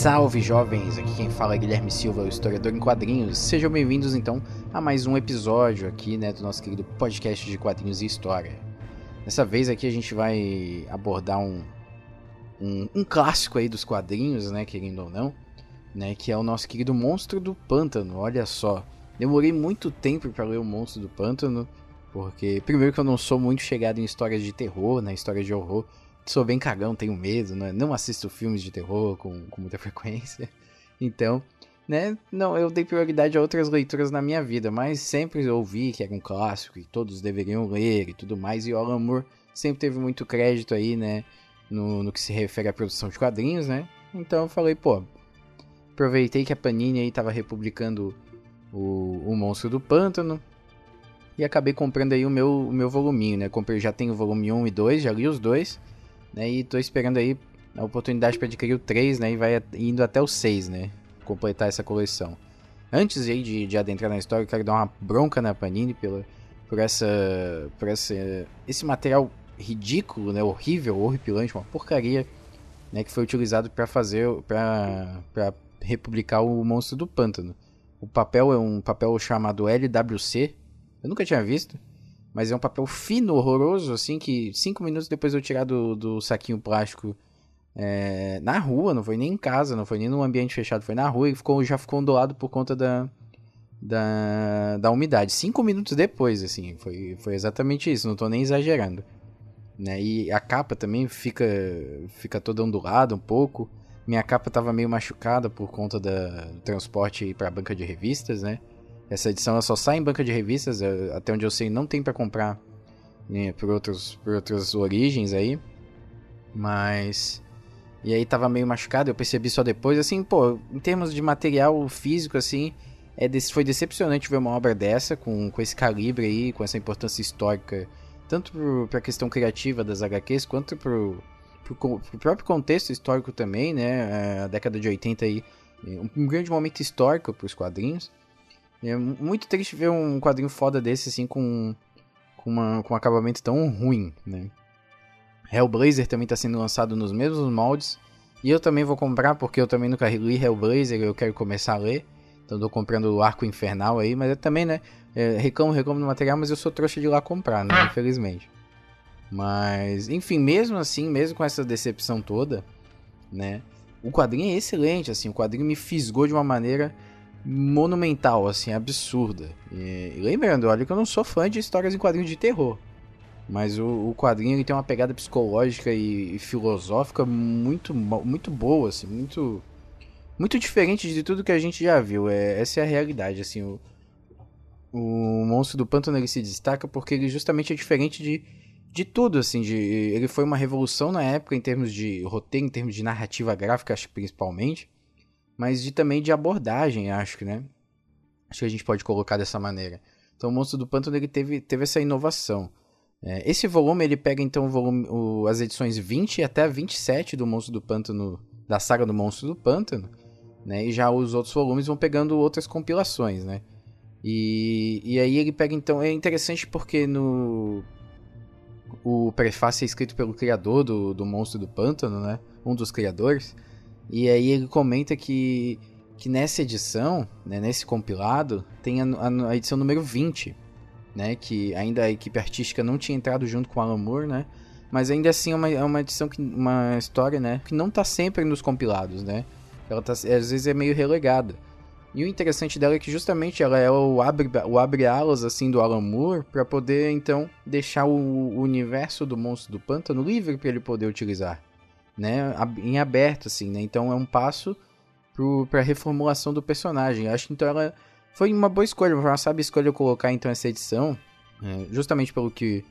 Salve jovens, aqui quem fala é Guilherme Silva, o historiador em quadrinhos. Sejam bem-vindos então a mais um episódio aqui, né, do nosso querido podcast de quadrinhos e história. Dessa vez aqui a gente vai abordar um, um, um clássico aí dos quadrinhos, né, querendo ou não, né, que é o nosso querido Monstro do Pântano. Olha só, demorei muito tempo para ler o Monstro do Pântano, porque primeiro que eu não sou muito chegado em histórias de terror, né, histórias de horror sou bem cagão, tenho medo, né? não assisto filmes de terror com, com muita frequência. Então, né, não, eu dei prioridade a outras leituras na minha vida, mas sempre ouvi que era um clássico e todos deveriam ler e tudo mais. E o Alan Moore sempre teve muito crédito aí, né, no, no que se refere à produção de quadrinhos, né? Então eu falei, pô, aproveitei que a Panini aí tava republicando o, o Monstro do Pântano, e acabei comprando aí o meu, o meu voluminho, né? Comprei, já tenho o volume 1 e 2, já li os dois né? E tô esperando aí a oportunidade para adquirir o 3, né? E vai indo até o 6, né? Completar essa coleção. Antes aí de, de adentrar na história, eu quero dar uma bronca na Panini pela, por essa. por essa, esse material ridículo, né? Horrível, horripilante, uma porcaria, né? Que foi utilizado para fazer. para republicar o Monstro do Pântano. O papel é um papel chamado LWC. Eu nunca tinha visto. Mas é um papel fino, horroroso, assim, que cinco minutos depois eu tirar do, do saquinho plástico é, na rua, não foi nem em casa, não foi nem num ambiente fechado, foi na rua e ficou, já ficou ondulado por conta da, da, da umidade. Cinco minutos depois, assim, foi, foi exatamente isso, não tô nem exagerando. Né? E a capa também fica, fica toda ondulada um pouco. Minha capa tava meio machucada por conta do transporte para a banca de revistas, né? Essa edição ela só sai em banca de revistas, até onde eu sei não tem para comprar né, por, outros, por outras origens aí. Mas. E aí tava meio machucado, eu percebi só depois, assim, pô, em termos de material físico, assim, é foi decepcionante ver uma obra dessa, com, com esse calibre aí, com essa importância histórica, tanto para a questão criativa das HQs, quanto pro, pro, pro, próprio contexto histórico também, né, é, a década de 80 aí, um grande momento histórico para os quadrinhos. É muito triste ver um quadrinho foda desse, assim, com, com, uma, com um acabamento tão ruim, né? Hellblazer também está sendo lançado nos mesmos moldes. E eu também vou comprar, porque eu também nunca li Hellblazer, eu quero começar a ler. Então tô comprando o Arco Infernal aí, mas eu também, né? É, reclamo, reclamo do material, mas eu sou trouxa de ir lá comprar, né? Infelizmente. Mas, enfim, mesmo assim, mesmo com essa decepção toda, né? O quadrinho é excelente, assim, o quadrinho me fisgou de uma maneira monumental, assim, absurda. E, lembrando, olha que eu não sou fã de histórias em quadrinhos de terror. Mas o, o quadrinho ele tem uma pegada psicológica e, e, filosófica muito, muito boa, assim, muito, muito diferente de tudo que a gente já viu. É, essa é a realidade, assim. O, o Monstro do Pântano ele se destaca porque ele justamente é diferente de, de tudo, assim. De, ele foi uma revolução na época em termos de roteiro, em termos de narrativa gráfica, acho principalmente mas de também de abordagem, acho que, né? Acho que a gente pode colocar dessa maneira. Então, o Monstro do Pântano ele teve, teve essa inovação. É, esse volume ele pega então o volume, o, as edições 20 até 27 do Monstro do Pântano, da saga do Monstro do Pântano, né? E já os outros volumes vão pegando outras compilações, né? E, e aí ele pega então é interessante porque no o prefácio é escrito pelo criador do, do Monstro do Pântano, né? Um dos criadores. E aí ele comenta que, que nessa edição, né, nesse compilado, tem a, a, a, edição número 20, né? Que ainda a equipe artística não tinha entrado junto com o Alan Moore, né? Mas ainda assim é uma, é uma edição, que, uma história, né? Que não está sempre nos compilados, né? Ela tá, às vezes é meio relegada. E o interessante dela é que justamente ela é o abre, o abre alas assim do Alan Moore para poder então deixar o, o, universo do monstro do pântano livre para ele poder utilizar né, em aberto, assim, né? Então é um passo para a reformulação do personagem. Eu acho que então ela foi uma boa escolha, uma sabe escolha colocar então essa edição, é, justamente pelo que,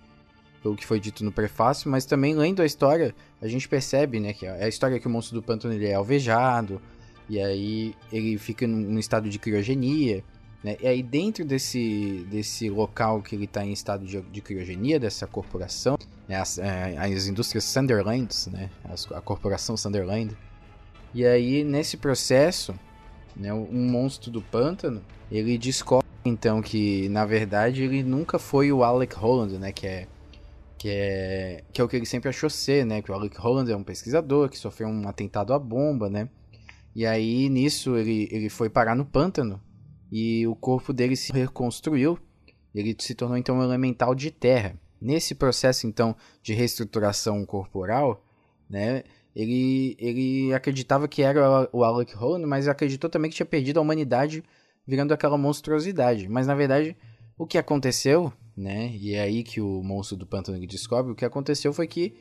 pelo que foi dito no prefácio, mas também lendo a história, a gente percebe, né, que é a história que o monstro do pântano ele é alvejado, e aí ele fica num estado de criogenia, né, e aí dentro desse, desse local que ele está em estado de, de, criogenia, dessa corporação, né, as, é, as indústrias Sunderlands, né, a corporação Sunderland, e aí nesse processo, né, um monstro do pântano, ele descobre então que na verdade ele nunca foi o Alec Holland, né, que é que é que é o que ele sempre achou ser, né, que o Alec Holland é um pesquisador que sofreu um atentado à bomba, né? E aí nisso ele ele foi parar no pântano e o corpo dele se reconstruiu, ele se tornou então um elemental de terra. Nesse processo então de reestruturação corporal, né, ele, ele acreditava que era o Alec Holland, mas acreditou também que tinha perdido a humanidade virando aquela monstruosidade. Mas na verdade, o que aconteceu, né? E é aí que o monstro do pântano descobre, o que aconteceu foi que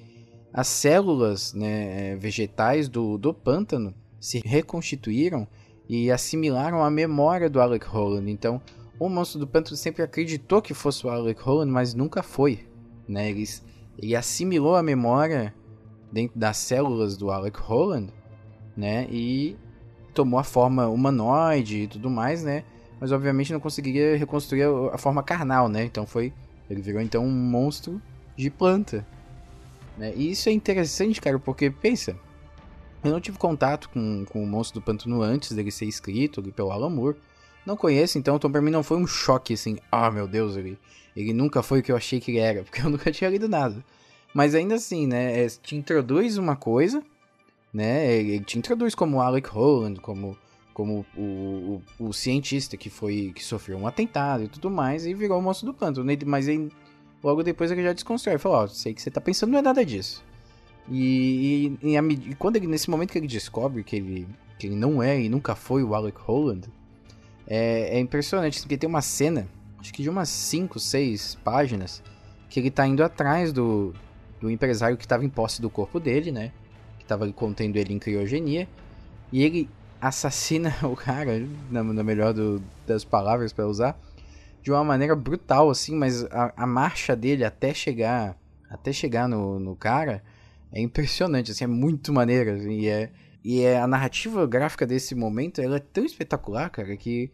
as células né, vegetais do, do pântano se reconstituíram e assimilaram a memória do Alec Holland. Então, o monstro do pântano sempre acreditou que fosse o Alec Holland, mas nunca foi. Né? Ele, ele assimilou a memória dentro das células do Alec Holland, né? E tomou a forma humanoide e tudo mais, né? Mas obviamente não conseguiria reconstruir a forma carnal, né? Então foi. Ele virou então um monstro de planta. Né? E isso é interessante, cara, porque pensa. Eu não tive contato com, com o monstro do pântano antes dele ser escrito ali pelo Alan Moore. Não conheço, então, então pra mim não foi um choque assim. Ah, meu Deus, ele, ele nunca foi o que eu achei que ele era, porque eu nunca tinha lido nada. Mas ainda assim, né? É, te introduz uma coisa, né? Ele te introduz como Alec Holland, como, como o, o, o, cientista que foi que sofreu um atentado e tudo mais, e virou o monstro do. Né? Mas aí, logo depois ele já desconstrói. Falou, ó, oh, sei que você tá pensando, não é nada disso. E, e, e, a, e, quando ele, nesse momento que ele descobre que ele, que ele não é e nunca foi o Alec Holland, é, é impressionante, porque tem uma cena, acho que de umas 5, 6 páginas, que ele tá indo atrás do, do empresário que estava em posse do corpo dele, né? Que estava contendo ele em criogenia. E ele assassina o cara, na, na melhor do, das palavras para usar, de uma maneira brutal, assim, mas a, a, marcha dele até chegar até chegar no, no cara é impressionante, assim, é muito maneira. Assim, e, é, e é, a narrativa gráfica desse momento ela é tão espetacular, cara, que,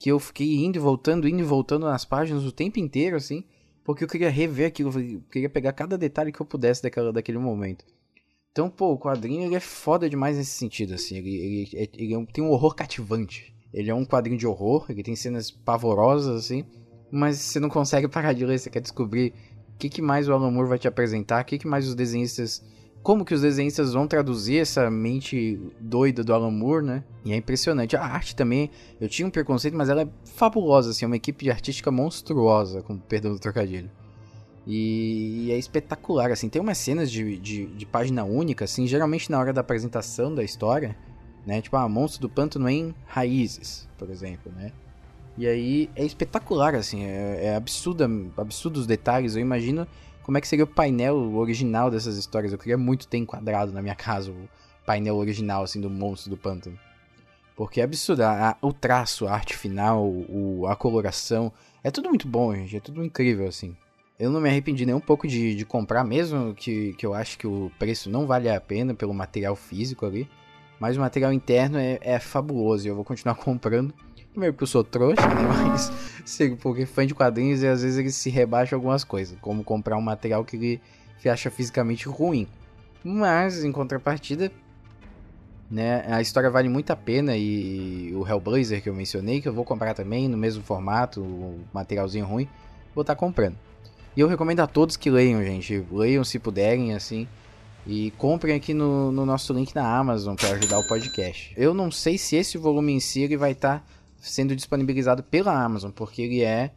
que eu fiquei indo e voltando, indo e voltando nas páginas o tempo inteiro, assim. Porque eu queria rever aquilo, eu queria pegar cada detalhe que eu pudesse daquela, daquele momento. Então, pô, o quadrinho ele é foda demais nesse sentido, assim. Ele, ele, ele, ele é tem um horror cativante. Ele é um quadrinho de horror, ele tem cenas pavorosas, assim. Mas você não consegue parar de ler, você quer descobrir o que, que mais o Alan Moore vai te apresentar, o que, que mais os desenhistas como que os desenhistas vão traduzir essa mente doida do Alan Moore, né? E é impressionante. A arte também, eu tinha um preconceito, mas ela é fabulosa, assim, é uma equipe artística monstruosa, com perdão do trocadilho. E, é espetacular, assim, tem umas cenas de, de, de, página única, assim, geralmente na hora da apresentação da história, né? Tipo, ah, Monstro do Pântano em Raízes, por exemplo, né? E aí é espetacular, assim, é, é absurdo os detalhes, eu imagino como é que seria o painel original dessas histórias. Eu queria muito ter enquadrado na minha casa o painel original, assim, do monstro do pântano. Porque é absurdo. A, a, o traço, a arte final, o, a coloração. É tudo muito bom, gente. É tudo incrível, assim. Eu não me arrependi nem um pouco de, de comprar, mesmo que, que eu acho que o preço não vale a pena pelo material físico ali. Mas o material interno é, é fabuloso e eu vou continuar comprando. Primeiro porque eu sou trouxa, né? Mas porque fã de quadrinhos e às vezes ele se rebaixa algumas coisas, como comprar um material que ele acha fisicamente ruim. Mas, em contrapartida, né, a história vale muito a pena e o Hellblazer que eu mencionei, que eu vou comprar também no mesmo formato, o materialzinho ruim, vou estar tá comprando. E eu recomendo a todos que leiam, gente. Leiam se puderem, assim. E comprem aqui no, no nosso link na Amazon para ajudar o podcast. Eu não sei se esse volume em si ele vai estar tá sendo disponibilizado pela Amazon, porque ele é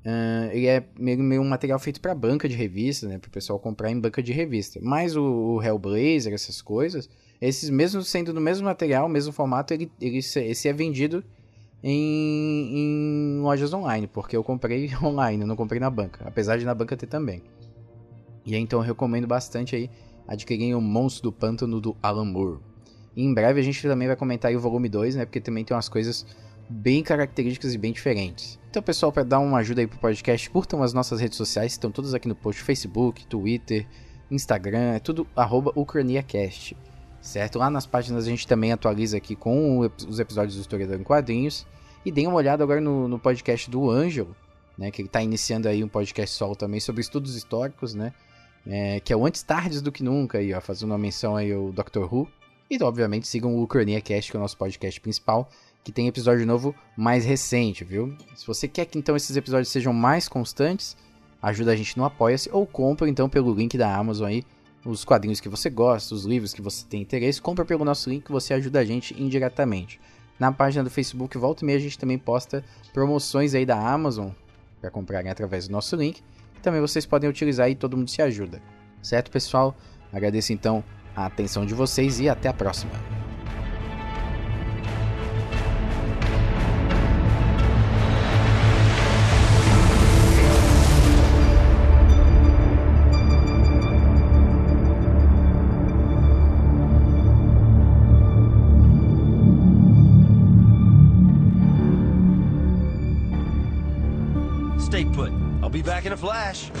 Uh, ele é meio, meio um material feito para banca de revista, né? Para o pessoal comprar em banca de revista. Mas o, o, Hellblazer, essas coisas, esses mesmo sendo no mesmo material, mesmo formato, ele, ele esse é vendido em, em lojas online, porque eu comprei online, não comprei na banca, apesar de na banca ter também. E então eu recomendo bastante aí adquirir o Monstro do Pântano do Alan Moore. E em breve a gente também vai comentar o volume 2, né? Porque também tem umas coisas bem características e bem diferentes. Então, pessoal, para dar uma ajuda aí pro podcast, curtam as nossas redes sociais, estão todas aqui no post: Facebook, Twitter, Instagram, é tudo UcraniaCast. Certo? Lá nas páginas a gente também atualiza aqui com os episódios do Historiador em Quadrinhos. E deem uma olhada agora no, no podcast do Ângelo, né? Que ele está iniciando aí um podcast solo também sobre estudos históricos, né? É, que é o Antes Tardes do que Nunca, aí, ó, fazendo uma menção aí ao Doctor Who. E, obviamente, sigam o Ucrania Cast, que é o nosso podcast principal, que tem episódio novo mais recente, viu? Se você quer que, então, esses episódios sejam mais constantes, ajuda a gente no Apoia-se ou compra, então, pelo link da Amazon aí, os quadrinhos que você gosta, os livros que você tem interesse, compra pelo nosso link que você ajuda a gente indiretamente. Na página do Facebook, volta e meia, a gente também posta promoções aí da Amazon para comprarem através do nosso link. Que também vocês podem utilizar e todo mundo se ajuda. Certo, pessoal? Agradeço então a atenção de vocês e até a próxima. Flash.